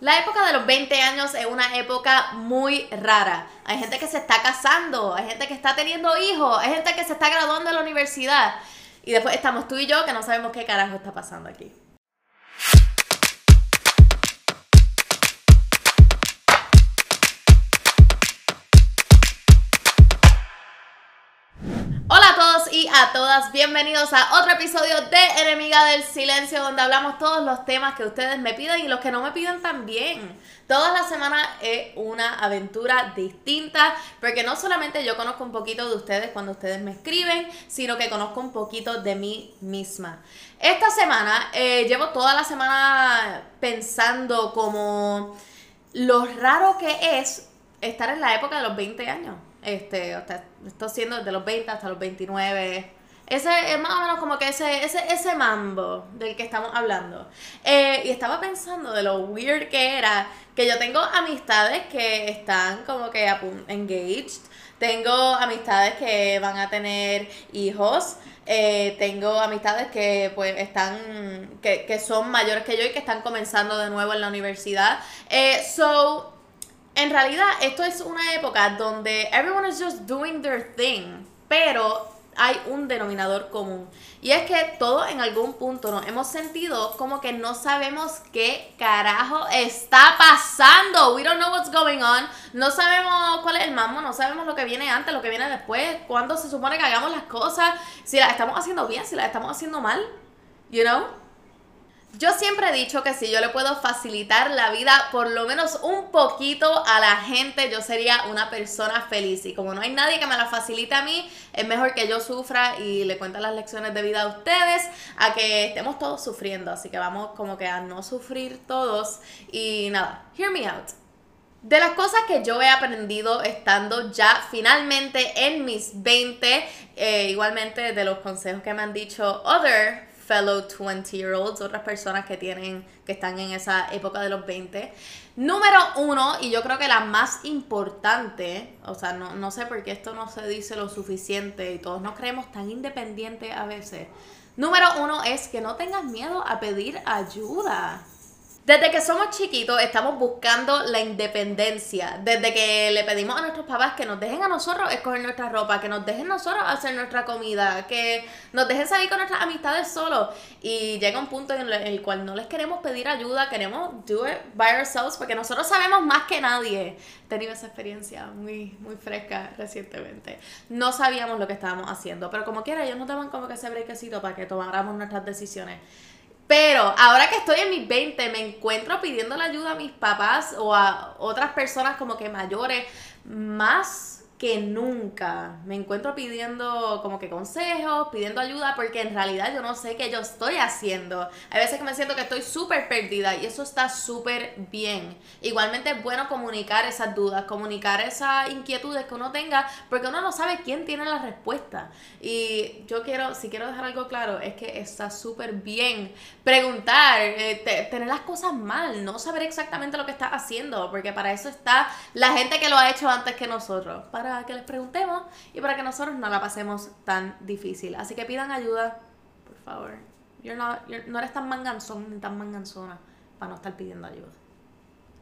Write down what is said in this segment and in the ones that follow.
La época de los 20 años es una época muy rara. Hay gente que se está casando, hay gente que está teniendo hijos, hay gente que se está graduando de la universidad. Y después estamos tú y yo que no sabemos qué carajo está pasando aquí. A todas, bienvenidos a otro episodio de Enemiga del Silencio, donde hablamos todos los temas que ustedes me piden y los que no me piden también. Todas las semanas es una aventura distinta, porque no solamente yo conozco un poquito de ustedes cuando ustedes me escriben, sino que conozco un poquito de mí misma. Esta semana eh, llevo toda la semana pensando como lo raro que es estar en la época de los 20 años. Este, o sea, esto siendo desde los 20 hasta los 29. Ese es más o menos como que ese, ese, ese mambo del que estamos hablando. Eh, y estaba pensando de lo weird que era que yo tengo amistades que están como que engaged. Tengo amistades que van a tener hijos. Eh, tengo amistades que pues están, que, que, son mayores que yo y que están comenzando de nuevo en la universidad. Eh, so, en realidad esto es una época donde everyone is just doing their thing, pero hay un denominador común. Y es que todos en algún punto nos hemos sentido como que no sabemos qué carajo está pasando. We don't know what's going on. No sabemos cuál es el mambo, no sabemos lo que viene antes, lo que viene después, cuándo se supone que hagamos las cosas, si las estamos haciendo bien, si las estamos haciendo mal. You know? Yo siempre he dicho que si yo le puedo facilitar la vida por lo menos un poquito a la gente, yo sería una persona feliz. Y como no hay nadie que me la facilite a mí, es mejor que yo sufra y le cuente las lecciones de vida a ustedes, a que estemos todos sufriendo. Así que vamos como que a no sufrir todos. Y nada, hear me out. De las cosas que yo he aprendido estando ya finalmente en mis 20, eh, igualmente de los consejos que me han dicho other fellow 20-year-olds, otras personas que tienen, que están en esa época de los 20. Número uno, y yo creo que la más importante, o sea, no, no sé por qué esto no se dice lo suficiente y todos nos creemos tan independientes a veces. Número uno es que no tengas miedo a pedir ayuda. Desde que somos chiquitos estamos buscando la independencia. Desde que le pedimos a nuestros papás que nos dejen a nosotros escoger nuestra ropa, que nos dejen nosotros hacer nuestra comida, que nos dejen salir con nuestras amistades solos. Y llega un punto en el cual no les queremos pedir ayuda, queremos do it by ourselves porque nosotros sabemos más que nadie. He tenido esa experiencia muy, muy fresca recientemente. No sabíamos lo que estábamos haciendo, pero como quiera, ellos nos daban como que ese brequecito para que tomáramos nuestras decisiones. Pero ahora que estoy en mis 20, me encuentro pidiendo la ayuda a mis papás o a otras personas como que mayores, más que nunca me encuentro pidiendo como que consejos, pidiendo ayuda, porque en realidad yo no sé qué yo estoy haciendo. Hay veces que me siento que estoy súper perdida y eso está súper bien. Igualmente es bueno comunicar esas dudas, comunicar esas inquietudes que uno tenga, porque uno no sabe quién tiene la respuesta. Y yo quiero, si quiero dejar algo claro, es que está súper bien preguntar, eh, tener las cosas mal, no saber exactamente lo que estás haciendo, porque para eso está la gente que lo ha hecho antes que nosotros. Para que les preguntemos y para que nosotros no la pasemos tan difícil. Así que pidan ayuda, por favor. no eres tan manganzón ni tan manganzona para no estar pidiendo ayuda.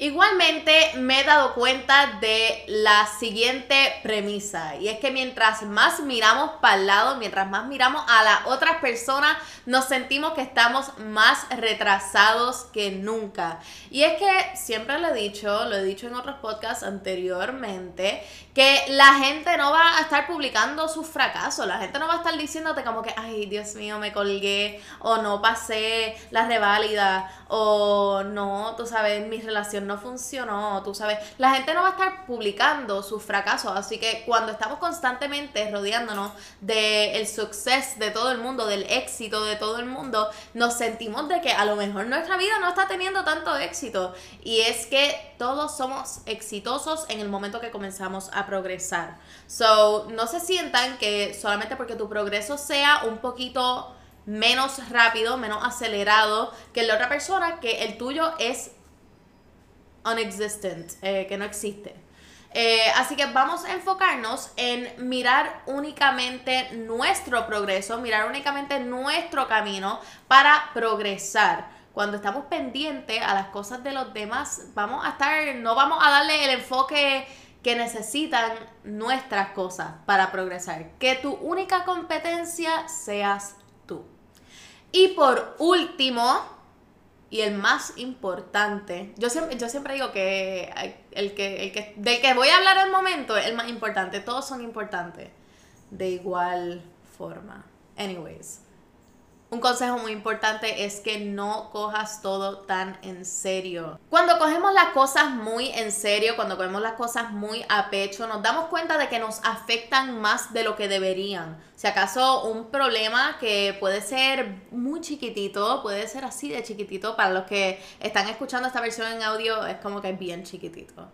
Igualmente me he dado cuenta de la siguiente premisa y es que mientras más miramos para el lado, mientras más miramos a la otra persona, nos sentimos que estamos más retrasados que nunca. Y es que siempre lo he dicho, lo he dicho en otros podcasts anteriormente, que la gente no va a estar publicando sus fracasos, la gente no va a estar diciéndote como que, ay, Dios mío, me colgué, o no pasé la reválida, o no, tú sabes, mi relación no funcionó, tú sabes, la gente no va a estar publicando sus fracasos, así que cuando estamos constantemente rodeándonos del suceso de todo el mundo, del éxito de todo el mundo, nos sentimos de que a lo mejor nuestra vida no está teniendo tanto éxito, y es que todos somos exitosos en el momento que comenzamos a progresar. So, no se sientan que solamente porque tu progreso sea un poquito menos rápido, menos acelerado que la otra persona, que el tuyo es unexistent, eh, que no existe. Eh, así que vamos a enfocarnos en mirar únicamente nuestro progreso, mirar únicamente nuestro camino para progresar. cuando estamos pendientes a las cosas de los demás, vamos a estar, no vamos a darle el enfoque que necesitan nuestras cosas para progresar. Que tu única competencia seas tú. Y por último, y el más importante, yo siempre, yo siempre digo que el que, el que del que voy a hablar al momento es el más importante, todos son importantes de igual forma. Anyways, un consejo muy importante es que no cojas todo tan en serio. Cuando cogemos las cosas muy en serio, cuando cogemos las cosas muy a pecho, nos damos cuenta de que nos afectan más de lo que deberían. Si acaso un problema que puede ser muy chiquitito, puede ser así de chiquitito, para los que están escuchando esta versión en audio es como que es bien chiquitito.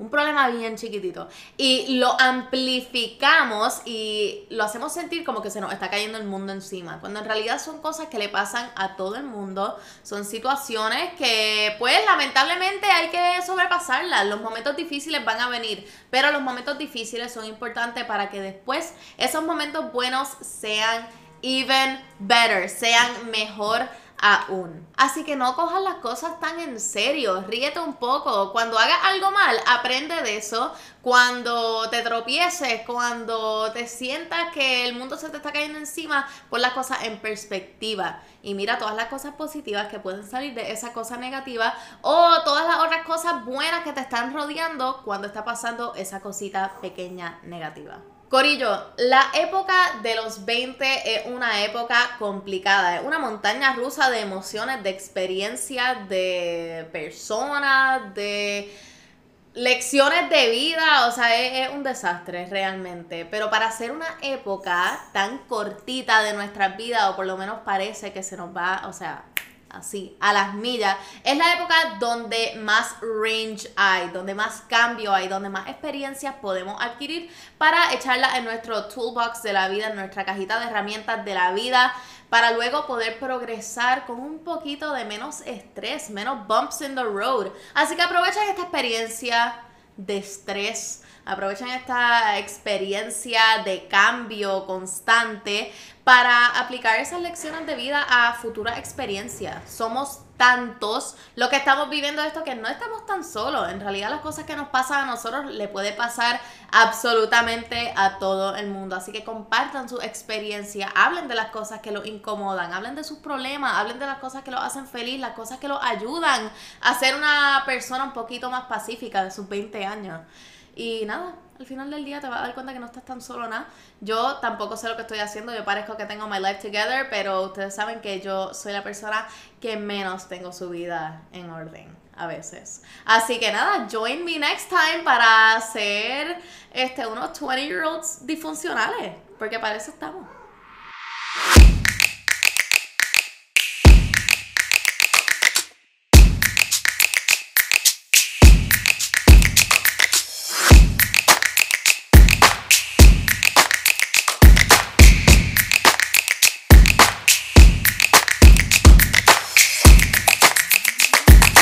Un problema bien chiquitito. Y lo amplificamos y lo hacemos sentir como que se nos está cayendo el mundo encima. Cuando en realidad son cosas que le pasan a todo el mundo. Son situaciones que pues lamentablemente hay que sobrepasarlas. Los momentos difíciles van a venir. Pero los momentos difíciles son importantes para que después esos momentos buenos sean even better. Sean mejor aún. Así que no cojas las cosas tan en serio, ríete un poco. Cuando hagas algo mal, aprende de eso. Cuando te tropieces, cuando te sientas que el mundo se te está cayendo encima, pon las cosas en perspectiva y mira todas las cosas positivas que pueden salir de esa cosa negativa o todas las otras cosas buenas que te están rodeando cuando está pasando esa cosita pequeña negativa. Corillo, la época de los 20 es una época complicada, es una montaña rusa de emociones, de experiencias, de personas, de lecciones de vida, o sea, es, un desastre realmente. Pero para ser una época tan cortita de nuestras vidas, o por lo menos parece que se nos va, o sea, así, a las millas, es la época donde más range hay, donde más cambio hay, donde más experiencias podemos adquirir para echarla en nuestro toolbox de la vida, en nuestra cajita de herramientas de la vida, para luego poder progresar con un poquito de menos estrés, menos bumps in the road. Así que aprovechen esta experiencia de estrés Aprovechen esta experiencia de cambio constante para aplicar esas lecciones de vida a futuras experiencias. Somos tantos lo que estamos viviendo esto que no estamos tan solos. En realidad las cosas que nos pasan a nosotros le puede pasar absolutamente a todo el mundo. Así que compartan su experiencia, hablen de las cosas que los incomodan, hablen de sus problemas, hablen de las cosas que los hacen feliz, las cosas que los ayudan a ser una persona un poquito más pacífica de sus 20 años. Y nada, al final del día te vas a dar cuenta que no estás tan solo nada. Yo tampoco sé lo que estoy haciendo, yo parezco que tengo my life together, pero ustedes saben que yo soy la persona que menos tengo su vida en orden a veces. Así que nada, join me next time para hacer este, unos 20 year olds disfuncionales, porque para eso estamos.